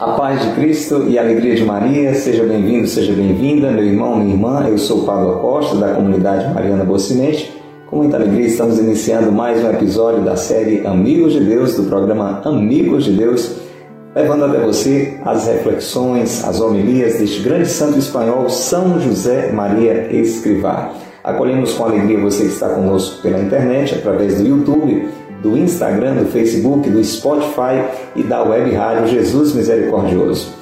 A paz de Cristo e a alegria de Maria, seja bem-vindo, seja bem-vinda, meu irmão, minha irmã. Eu sou Pablo Costa, da comunidade Mariana Bocimente. Com muita alegria, estamos iniciando mais um episódio da série Amigos de Deus, do programa Amigos de Deus, levando até você as reflexões, as homilias deste grande santo espanhol, São José Maria Escrivá. Acolhemos com alegria você que está conosco pela internet, através do YouTube do Instagram, do Facebook, do Spotify e da web rádio Jesus Misericordioso.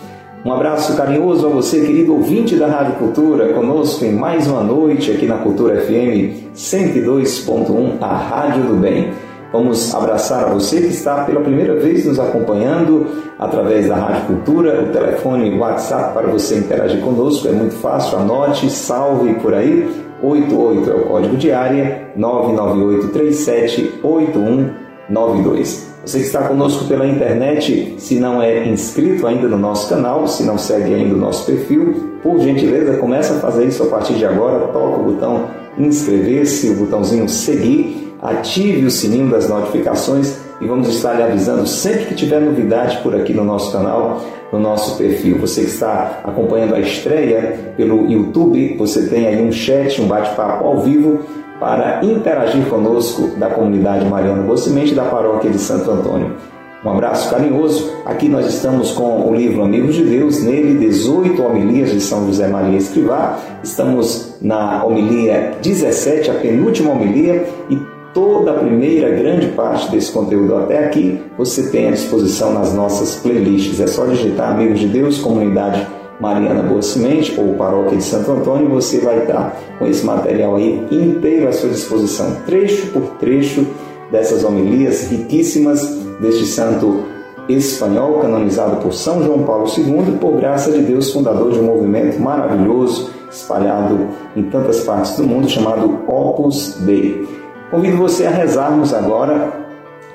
Um abraço carinhoso a você, querido ouvinte da Rádio Cultura, conosco em mais uma noite aqui na Cultura FM 102.1, a Rádio do Bem. Vamos abraçar você que está pela primeira vez nos acompanhando através da Rádio Cultura, o telefone WhatsApp para você interagir conosco é muito fácil, anote, salve por aí. 88 é o código de área 998378192. Você que está conosco pela internet, se não é inscrito ainda no nosso canal, se não segue ainda o nosso perfil, por gentileza, comece a fazer isso a partir de agora. Toca o botão inscrever-se, o botãozinho seguir, ative o sininho das notificações e vamos estar lhe avisando sempre que tiver novidade por aqui no nosso canal, no nosso perfil. Você que está acompanhando a estreia pelo YouTube, você tem aí um chat, um bate-papo ao vivo para interagir conosco da comunidade Mariana Bocimente da paróquia de Santo Antônio. Um abraço carinhoso. Aqui nós estamos com o livro Amigos de Deus, nele 18 homilias de São José Maria Escrivá. Estamos na homilia 17, a penúltima homilia, e toda a primeira grande parte desse conteúdo até aqui você tem à disposição nas nossas playlists. É só digitar Amigos de Deus, Comunidade Mariana Boa Semente ou Paróquia de Santo Antônio, você vai estar com esse material aí inteiro à sua disposição, trecho por trecho dessas homilias riquíssimas deste santo espanhol canonizado por São João Paulo II, por graça de Deus, fundador de um movimento maravilhoso espalhado em tantas partes do mundo chamado Opus Dei. Convido você a rezarmos agora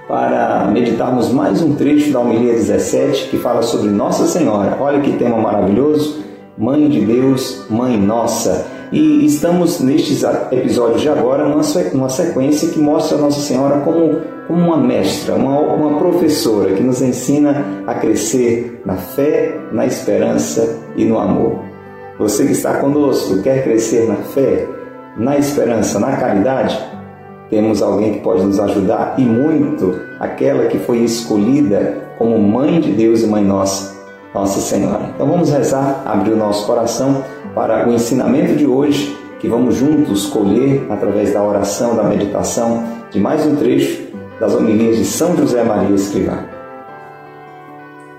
para meditarmos mais um trecho da homilia 17 que fala sobre Nossa Senhora. Olha que tema maravilhoso! Mãe de Deus, Mãe Nossa. E estamos nestes episódios de agora numa sequência que mostra Nossa Senhora como, uma mestra, uma professora que nos ensina a crescer na fé, na esperança e no amor. Você que está conosco quer crescer na fé, na esperança, na caridade? Temos alguém que pode nos ajudar e muito, aquela que foi escolhida como Mãe de Deus e Mãe Nossa, Nossa Senhora. Então vamos rezar, abrir o nosso coração para o ensinamento de hoje, que vamos juntos colher através da oração, da meditação, de mais um trecho das homilias de São José Maria Escrivá.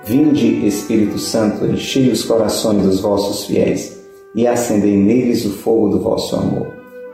Vinde, Espírito Santo, enchei os corações dos vossos fiéis e acendei neles o fogo do vosso amor.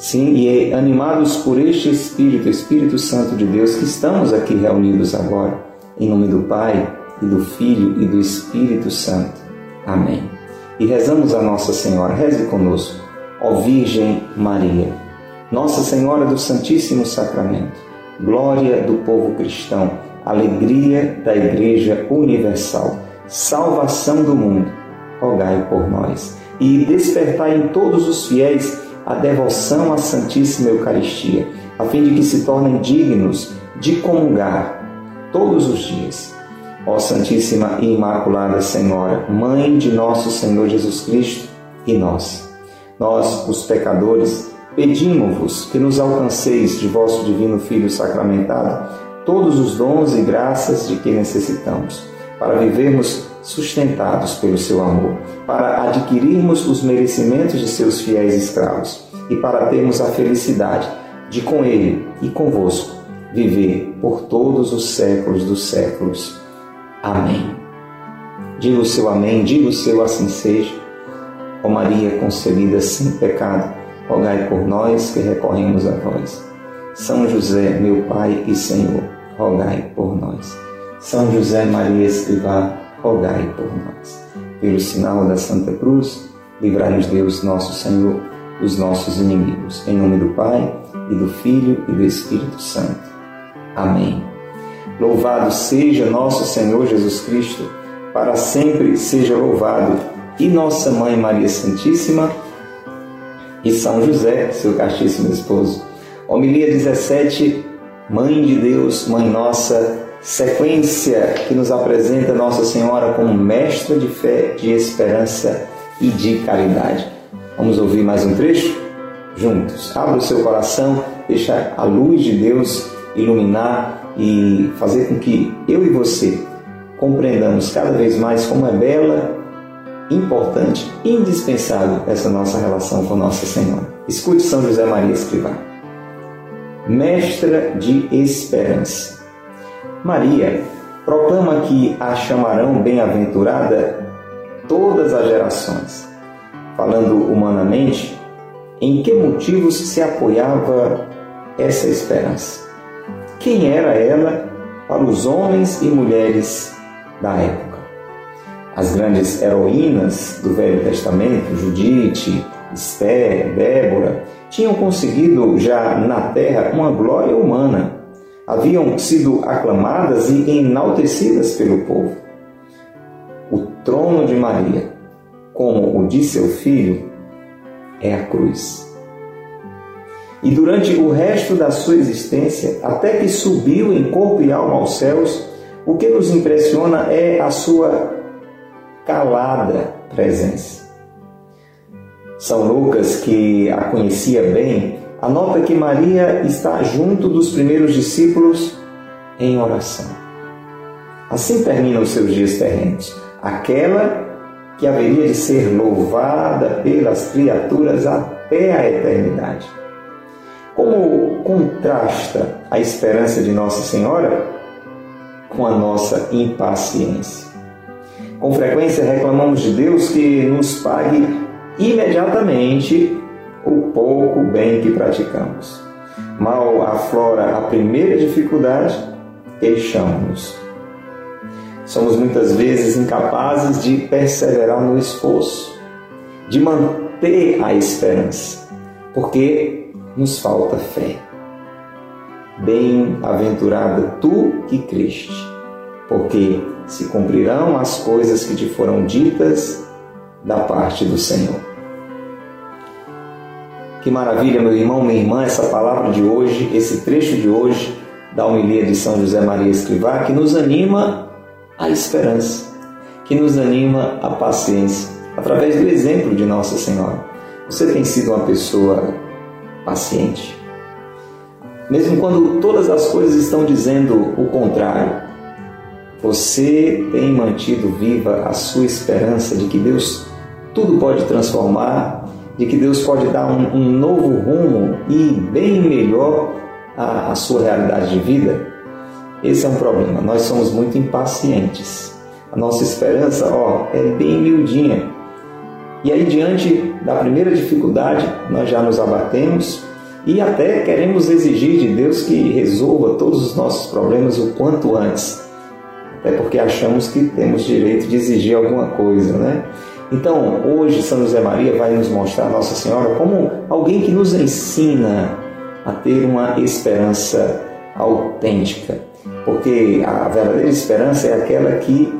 Sim, e animados por este Espírito, Espírito Santo de Deus, que estamos aqui reunidos agora, em nome do Pai, e do Filho e do Espírito Santo. Amém. E rezamos a Nossa Senhora, reze conosco, ó Virgem Maria, Nossa Senhora do Santíssimo Sacramento, glória do povo cristão, alegria da Igreja Universal, salvação do mundo, rogai por nós. E despertai em todos os fiéis a devoção à Santíssima Eucaristia, a fim de que se tornem dignos de comungar todos os dias. Ó Santíssima e Imaculada Senhora, Mãe de nosso Senhor Jesus Cristo e nós, nós, os pecadores, pedimos-vos que nos alcanceis de vosso Divino Filho sacramentado todos os dons e graças de que necessitamos, para vivermos sustentados pelo seu amor, para adquirirmos os merecimentos de seus fiéis escravos e para termos a felicidade de com ele e convosco viver por todos os séculos dos séculos. Amém. Diga o seu amém, diga o seu assim seja. Ó Maria concebida sem pecado, rogai por nós que recorremos a vós. São José, meu Pai e Senhor, rogai por nós. São José Maria Escrivá, rogai por nós. Pelo sinal da Santa Cruz, livrai-nos Deus, nosso Senhor, dos nossos inimigos. Em nome do Pai, e do Filho e do Espírito Santo. Amém. Louvado seja nosso Senhor Jesus Cristo, para sempre seja louvado, e nossa Mãe Maria Santíssima, e São José, seu castíssimo esposo. Homilia 17, Mãe de Deus, Mãe Nossa, sequência que nos apresenta Nossa Senhora como mestra de fé, de esperança e de caridade. Vamos ouvir mais um trecho? Juntos. Abra o seu coração, deixa a luz de Deus iluminar e fazer com que eu e você compreendamos cada vez mais como é bela, importante, indispensável essa nossa relação com Nossa Senhora. Escute São José Maria Escrivá. Mestra de esperança. Maria proclama que a chamarão bem-aventurada todas as gerações. Falando humanamente, em que motivos se apoiava essa esperança? Quem era ela para os homens e mulheres da época? As grandes heroínas do Velho Testamento, Judite, Esther, Débora, tinham conseguido já na terra uma glória humana. Haviam sido aclamadas e enaltecidas pelo povo. O trono de Maria, como o de seu filho, é a cruz. E durante o resto da sua existência, até que subiu em corpo e alma aos céus, o que nos impressiona é a sua calada presença. São Lucas, que a conhecia bem, anota que Maria está junto dos primeiros discípulos em oração. Assim terminam seus dias terrenos. Aquela que haveria de ser louvada pelas criaturas até a eternidade. Como contrasta a esperança de Nossa Senhora com a nossa impaciência? Com frequência reclamamos de Deus que nos pague imediatamente o pouco bem que praticamos. Mal aflora a primeira dificuldade, queixamos-nos somos muitas vezes incapazes de perseverar no esforço, de manter a esperança, porque nos falta fé. Bem-aventurado tu que criste, porque se cumprirão as coisas que te foram ditas da parte do Senhor. Que maravilha, meu irmão, minha irmã, essa palavra de hoje, esse trecho de hoje da homilia de São José Maria Escrivá, que nos anima a esperança, que nos anima a paciência, através do exemplo de Nossa Senhora. Você tem sido uma pessoa paciente? Mesmo quando todas as coisas estão dizendo o contrário, você tem mantido viva a sua esperança de que Deus tudo pode transformar, de que Deus pode dar um, um novo rumo e bem melhor a, a sua realidade de vida? Esse é um problema. Nós somos muito impacientes. A nossa esperança, ó, é bem miudinha. E aí, diante da primeira dificuldade, nós já nos abatemos e até queremos exigir de Deus que resolva todos os nossos problemas o quanto antes. Até porque achamos que temos direito de exigir alguma coisa, né? Então, hoje, São José Maria vai nos mostrar Nossa Senhora como alguém que nos ensina a ter uma esperança autêntica porque a verdadeira esperança é aquela que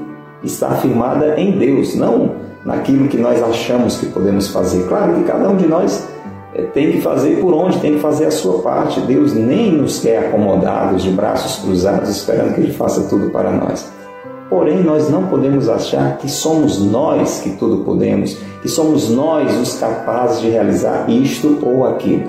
está afirmada em Deus, não naquilo que nós achamos que podemos fazer. Claro que cada um de nós eh, tem que fazer por onde, tem que fazer a sua parte. Deus nem nos quer acomodados, de braços cruzados, esperando que Ele faça tudo para nós. Porém, nós não podemos achar que somos nós que tudo podemos, que somos nós os capazes de realizar isto ou aquilo.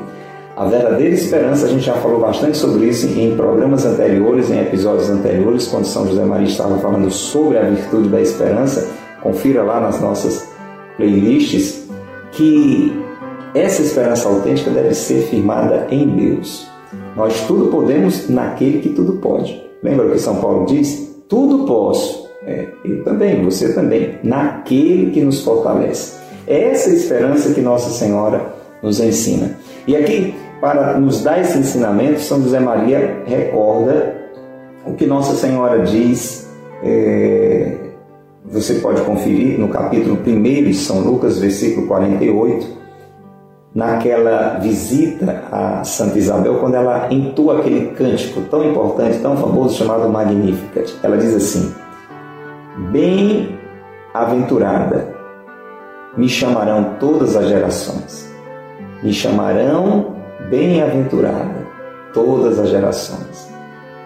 A verdadeira esperança, a gente já falou bastante sobre isso em programas anteriores, em episódios anteriores, quando São José Maria estava falando sobre a virtude da esperança. Confira lá nas nossas playlists que essa esperança autêntica deve ser firmada em Deus. Nós tudo podemos naquele que tudo pode. Lembra o que São Paulo diz? Tudo posso. É, eu também, você também, naquele que nos fortalece. É essa esperança que Nossa Senhora nos ensina. E aqui para nos dar esse ensinamento, São José Maria recorda o que Nossa Senhora diz. É, você pode conferir no capítulo 1 de São Lucas, versículo 48, naquela visita a Santa Isabel, quando ela entoa aquele cântico tão importante, tão famoso, chamado Magnificat. Ela diz assim: Bem-aventurada, me chamarão todas as gerações, me chamarão bem-aventurada todas as gerações.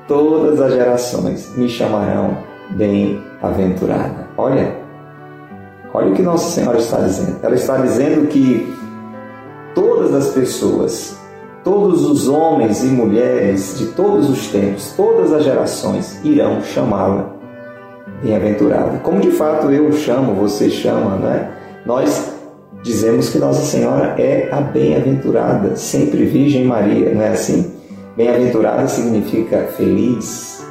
Todas as gerações me chamarão bem-aventurada. Olha, olha o que Nossa Senhora está dizendo. Ela está dizendo que as pessoas, todos os homens e mulheres de todos os tempos, todas as gerações irão chamá-la bem-aventurada. Como de fato eu chamo, você chama, né? Nós dizemos que Nossa Senhora é a bem-aventurada, sempre Virgem Maria, não é assim? Bem-aventurada significa feliz.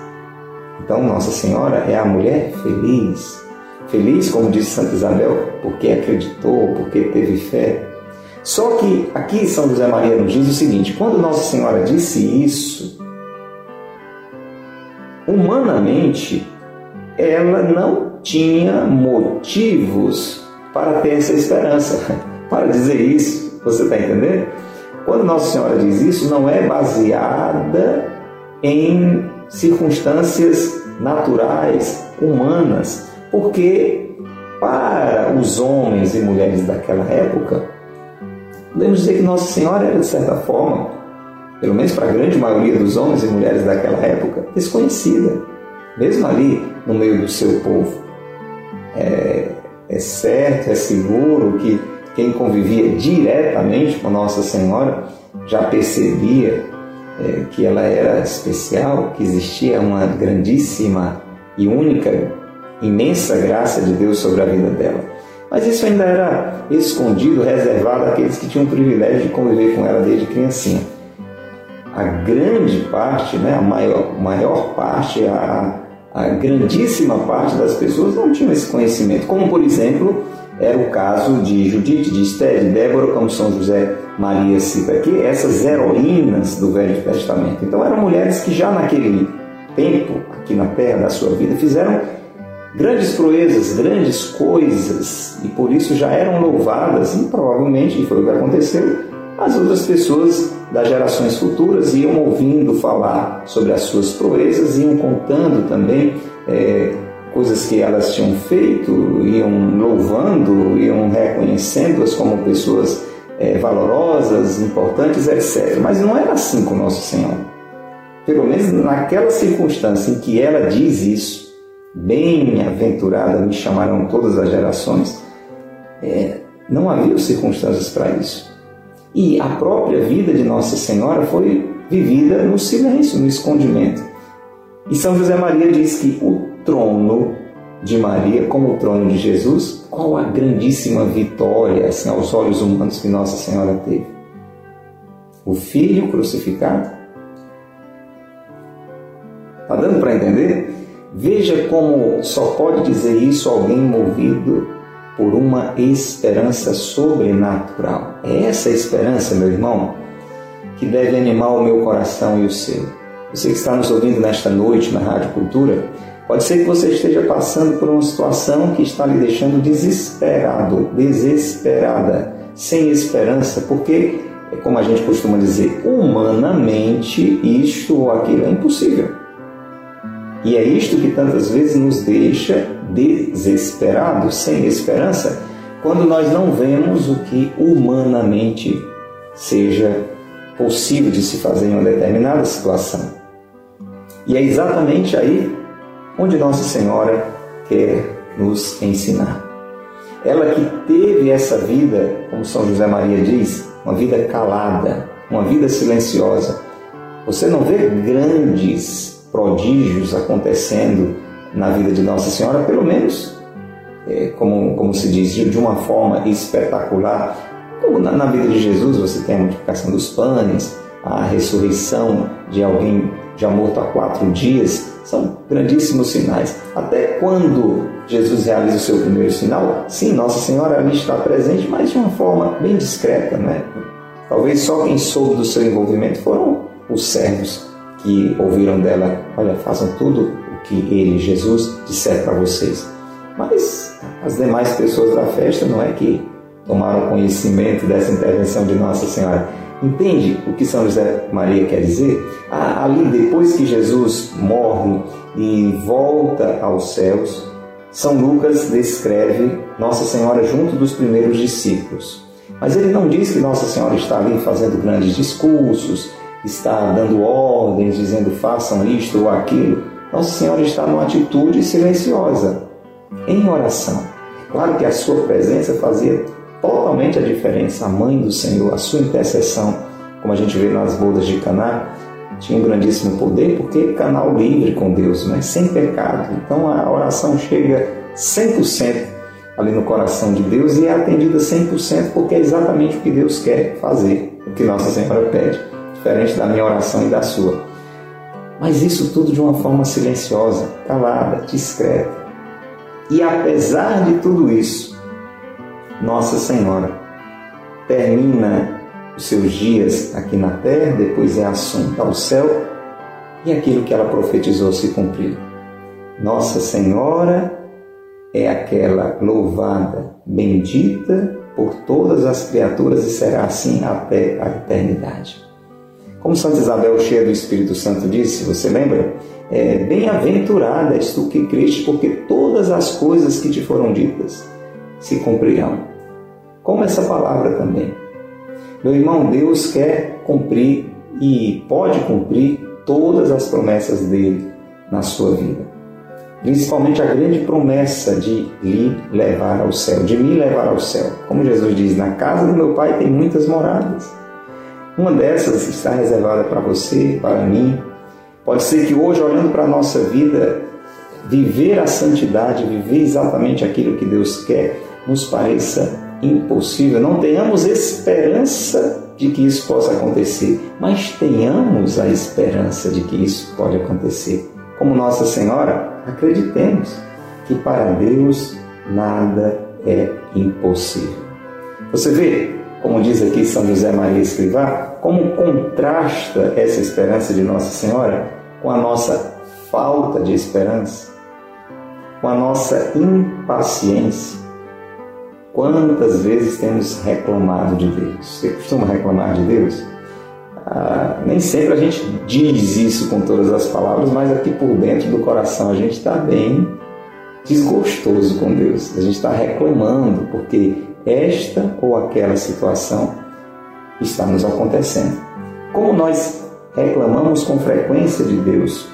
Então, Nossa Senhora é a mulher feliz. Feliz, como disse Santa Isabel, porque acreditou, porque teve fé. Só que aqui São José Maria nos diz o seguinte: quando Nossa Senhora disse isso, humanamente, ela não tinha motivos para ter essa esperança, para dizer isso. Você está entendendo? Quando Nossa Senhora diz isso, não é baseada em circunstâncias naturais, humanas, porque para os homens e mulheres daquela época, podemos dizer que Nossa Senhora era, de certa forma, pelo menos para a grande maioria dos homens e mulheres daquela época, desconhecida, mesmo ali no meio do seu povo. É, é certo, é seguro que quem convivia diretamente com Nossa Senhora já percebia é, que ela era especial, que existia uma grandíssima e única, imensa graça de Deus sobre a vida dela. Mas isso ainda era escondido, reservado àqueles que tinham o privilégio de conviver com ela desde criancinha. A grande parte, né, a maior, maior parte, a, a grandíssima parte das pessoas não tinham esse conhecimento, como por exemplo era o caso de Judite, de Esté, de Débora, como São José Maria cita aqui, essas heroínas do Velho Testamento. Então eram mulheres que já naquele tempo, aqui na terra da sua vida, fizeram grandes proezas, grandes coisas, e por isso já eram louvadas, e provavelmente, foi o que aconteceu, as outras pessoas das gerações futuras iam ouvindo falar sobre as suas proezas, iam contando também é, coisas que elas tinham feito, iam louvando, iam reconhecendo-as como pessoas é, valorosas, importantes, etc. Mas não era assim com Nosso Senhor. Pelo menos naquela circunstância em que ela diz isso, bem-aventurada me chamarão todas as gerações, é, não havia circunstâncias para isso. E a própria vida de Nossa Senhora foi vivida no silêncio, no escondimento. E São José Maria diz que o trono de Maria, como o trono de Jesus, qual a grandíssima vitória, assim, aos olhos humanos que Nossa Senhora teve? O Filho crucificado? Está dando para entender? Veja como só pode dizer isso alguém movido por uma esperança sobrenatural. É essa esperança, meu irmão, que deve animar o meu coração e o seu. Você que está nos ouvindo nesta noite na Rádio Cultura, pode ser que você esteja passando por uma situação que está lhe deixando desesperado, desesperada, sem esperança, porque, é como a gente costuma dizer, humanamente isto ou aquilo é impossível. E é isto que tantas vezes nos deixa desesperados, sem esperança, quando nós não vemos o que humanamente seja possível de se fazer em uma determinada situação. E é exatamente aí onde Nossa Senhora quer nos ensinar. Ela que teve essa vida, como São José Maria diz, uma vida calada, uma vida silenciosa. Você não vê grandes prodígios acontecendo na vida de Nossa Senhora, pelo menos, é, como, como se diz, de uma forma espetacular. Como na, na vida de Jesus você tem a multiplicação dos pães, a ressurreição de alguém já morto há quatro dias, são grandíssimos sinais. Até quando Jesus realiza o seu primeiro sinal, sim, Nossa Senhora ali está presente, mas de uma forma bem discreta, né? Talvez só quem soube do seu envolvimento foram os servos que ouviram dela: olha, façam tudo o que ele, Jesus, disser para vocês. Mas as demais pessoas da festa não é que tomaram conhecimento dessa intervenção de Nossa Senhora. Entende o que São José Maria quer dizer? Ah, ali, depois que Jesus morre e volta aos céus, São Lucas descreve Nossa Senhora junto dos primeiros discípulos. Mas ele não diz que Nossa Senhora está ali fazendo grandes discursos, está dando ordens, dizendo façam isto ou aquilo. Nossa Senhora está numa atitude silenciosa, em oração. Claro que a sua presença fazia totalmente a diferença. A mãe do Senhor, a sua intercessão, como a gente vê nas bodas de Caná, tinha um grandíssimo poder porque canal livre com Deus, né? sem pecado. Então a oração chega 100% ali no coração de Deus e é atendida 100% porque é exatamente o que Deus quer fazer, o que Nossa Senhora pede, diferente da minha oração e da sua. Mas isso tudo de uma forma silenciosa, calada, discreta. E apesar de tudo isso, Nossa Senhora termina os seus dias aqui na terra, depois é assunta ao céu e aquilo que ela profetizou se cumpriu. Nossa Senhora é aquela louvada, bendita por todas as criaturas e será assim até a eternidade. Como Santa Isabel, cheia do Espírito Santo, disse, você lembra? É, Bem-aventurada és tu que criste, porque todas as coisas que te foram ditas se cumprirão. Como essa palavra também. Meu irmão, Deus quer cumprir e pode cumprir todas as promessas dele na sua vida principalmente a grande promessa de lhe levar ao céu, de me levar ao céu. Como Jesus diz, na casa do meu Pai tem muitas moradas. Uma dessas está reservada para você, para mim. Pode ser que hoje, olhando para a nossa vida, viver a santidade, viver exatamente aquilo que Deus quer, nos pareça impossível. Não tenhamos esperança de que isso possa acontecer, mas tenhamos a esperança de que isso pode acontecer. Como Nossa Senhora, acreditemos que para Deus nada é impossível. Você vê, como diz aqui São José Maria Escrivá, como contrasta essa esperança de Nossa Senhora com a nossa falta de esperança, com a nossa impaciência. Quantas vezes temos reclamado de Deus? Você costuma reclamar de Deus? Ah, nem sempre a gente diz isso com todas as palavras, mas aqui por dentro do coração a gente está bem desgostoso com Deus. A gente está reclamando porque esta ou aquela situação está nos acontecendo. Como nós reclamamos com frequência de Deus,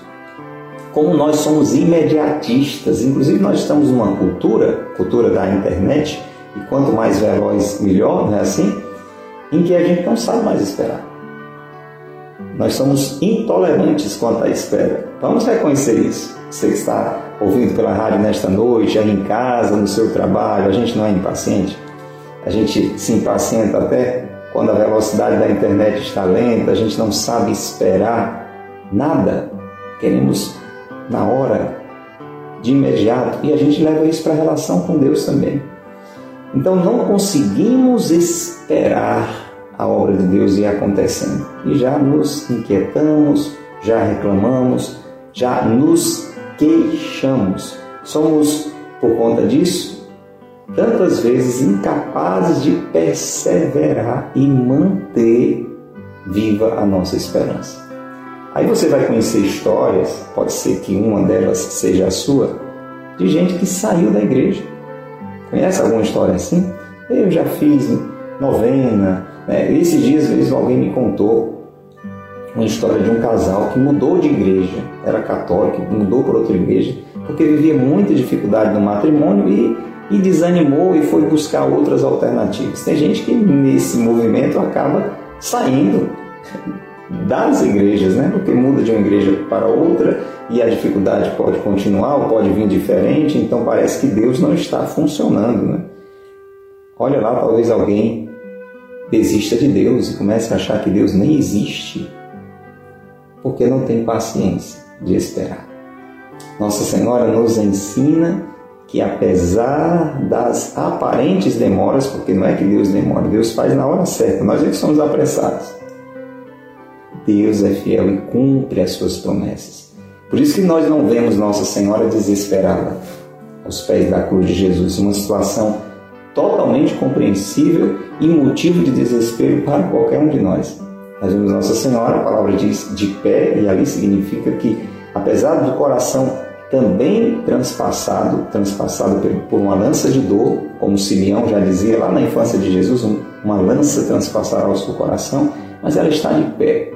como nós somos imediatistas, inclusive nós estamos numa cultura, cultura da internet, e quanto mais veloz, melhor, não é assim? Em que a gente não sabe mais esperar. Nós somos intolerantes quanto à espera. Vamos reconhecer isso. Você está ouvindo pela rádio nesta noite, aí em casa, no seu trabalho, a gente não é impaciente. A gente se impacienta até quando a velocidade da internet está lenta, a gente não sabe esperar nada. Queremos na hora, de imediato, e a gente leva isso para a relação com Deus também. Então não conseguimos esperar a obra de Deus ia acontecendo. E já nos inquietamos, já reclamamos, já nos queixamos. Somos, por conta disso, tantas vezes incapazes de perseverar e manter viva a nossa esperança. Aí você vai conhecer histórias, pode ser que uma delas seja a sua, de gente que saiu da igreja. Conhece alguma história assim? Eu já fiz novena, é, esses dias alguém me contou uma história de um casal que mudou de igreja, era católico, mudou para outra igreja, porque vivia muita dificuldade no matrimônio e, e desanimou e foi buscar outras alternativas. Tem gente que nesse movimento acaba saindo das igrejas, né? Porque muda de uma igreja para outra e a dificuldade pode continuar ou pode vir diferente, então parece que Deus não está funcionando, né? Olha lá, talvez alguém desista de Deus e comece a achar que Deus nem existe, porque não tem paciência de esperar. Nossa Senhora nos ensina que apesar das aparentes demoras, porque não é que Deus demora, Deus faz na hora certa, nós é que somos apressados. Deus é fiel e cumpre as suas promessas. Por isso que nós não vemos Nossa Senhora desesperada aos pés da cruz de Jesus, uma situação totalmente compreensível e motivo de desespero para qualquer um de nós. Nós vemos Nossa Senhora, a palavra diz de pé, e ali significa que, apesar do coração também transpassado, transpassado por uma lança de dor, como Simeão já dizia lá na infância de Jesus, uma lança transpassará o seu coração, mas ela está de pé.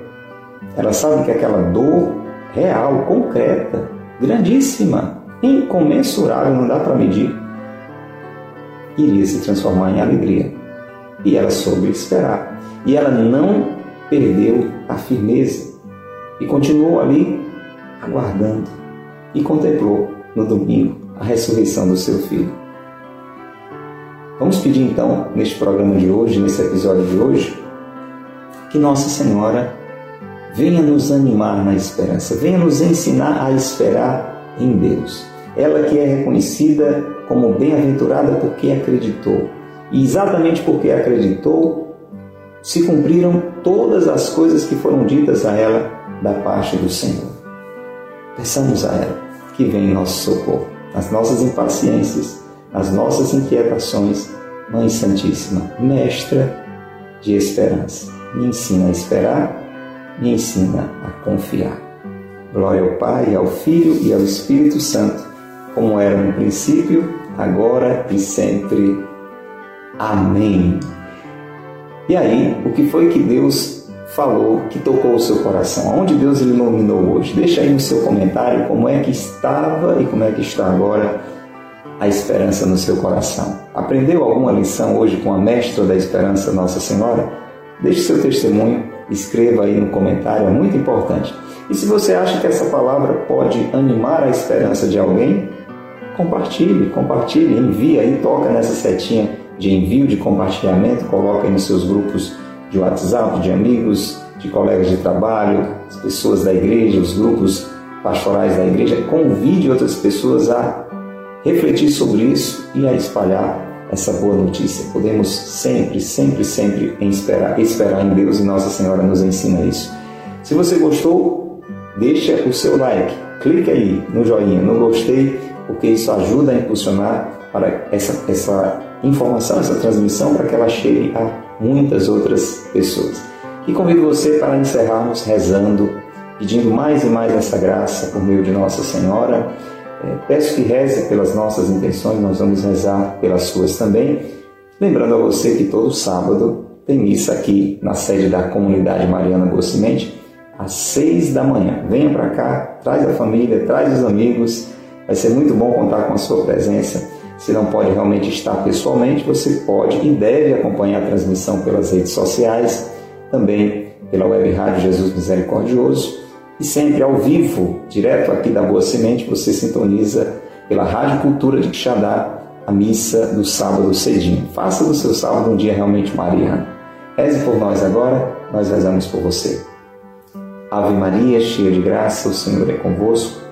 Ela sabe que aquela dor real, concreta, grandíssima, incomensurável, não dá para medir, iria se transformar em alegria. E ela soube esperar. E ela não perdeu a firmeza e continuou ali aguardando e contemplou no domingo a ressurreição do seu filho. Vamos pedir então, neste programa de hoje, nesse episódio de hoje, que Nossa Senhora venha nos animar na esperança, venha nos ensinar a esperar em Deus. Ela que é reconhecida como bem-aventurada porque acreditou. E exatamente porque acreditou, se cumpriram todas as coisas que foram ditas a ela da parte do Senhor. Peçamos a ela que venha em nosso socorro, nas nossas impaciências, nas nossas inquietações. Mãe Santíssima, Mestra de esperança, me ensina a esperar, me ensina a confiar. Glória ao Pai, ao Filho e ao Espírito Santo, como era no princípio, agora e sempre. Amém. E aí, o que foi que Deus falou que tocou o seu coração? Onde Deus iluminou hoje? Deixa aí no seu comentário como é que estava e como é que está agora a esperança no seu coração. Aprendeu alguma lição hoje com a mestra da esperança, Nossa Senhora? Deixe seu testemunho, escreva aí no comentário, é muito importante. E se você acha que essa palavra pode animar a esperança de alguém, compartilhe, compartilhe, envie aí, toca nessa setinha de envio, de compartilhamento, coloca aí nos seus grupos de WhatsApp, de amigos, de colegas de trabalho, as pessoas da igreja, os grupos pastorais da igreja. Convide outras pessoas a refletir sobre isso e a espalhar essa boa notícia. Podemos sempre, sempre, sempre esperar, esperar em Deus e Nossa Senhora nos ensina isso. Se você gostou, deixa o seu like, clique aí no joinha, no gostei, porque isso ajuda a impulsionar para essa, essa informação, essa transmissão, para que ela chegue a muitas outras pessoas. E convido você para encerrarmos rezando, pedindo mais e mais essa graça por meio de Nossa Senhora. É, peço que reze pelas nossas intenções, nós vamos rezar pelas suas também. Lembrando a você que todo sábado tem missa aqui na sede da comunidade Mariana Boa Semente, às seis da manhã. Venha para cá, traz a família, traz os amigos. Vai ser muito bom contar com a sua presença. Se não pode realmente estar pessoalmente, você pode e deve acompanhar a transmissão pelas redes sociais, também pela web rádio Jesus Misericordioso e sempre ao vivo, direto aqui da Boa Semente, você sintoniza pela Rádio Cultura de Quixadá a missa do sábado cedinho. Faça do seu sábado um dia realmente mariano. Reze por nós agora, nós rezamos por você. Ave Maria, cheia de graça, o Senhor é convosco.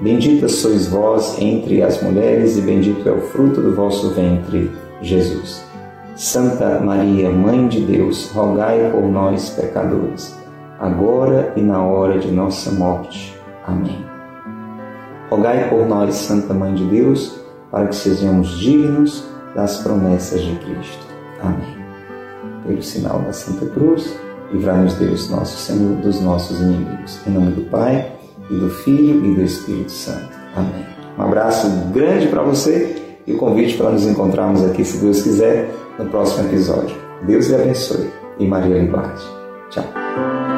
Bendita sois vós entre as mulheres, e bendito é o fruto do vosso ventre, Jesus. Santa Maria, Mãe de Deus, rogai por nós, pecadores, agora e na hora de nossa morte. Amém. Rogai por nós, Santa Mãe de Deus, para que sejamos dignos das promessas de Cristo. Amém. Pelo sinal da Santa Cruz, livrai-nos Deus, nosso Senhor, dos nossos inimigos. Em nome do Pai, e do Filho e do Espírito Santo. Amém. Um abraço grande para você e o convite para nos encontrarmos aqui, se Deus quiser, no próximo episódio. Deus lhe abençoe e Maria lhe guarde. Tchau.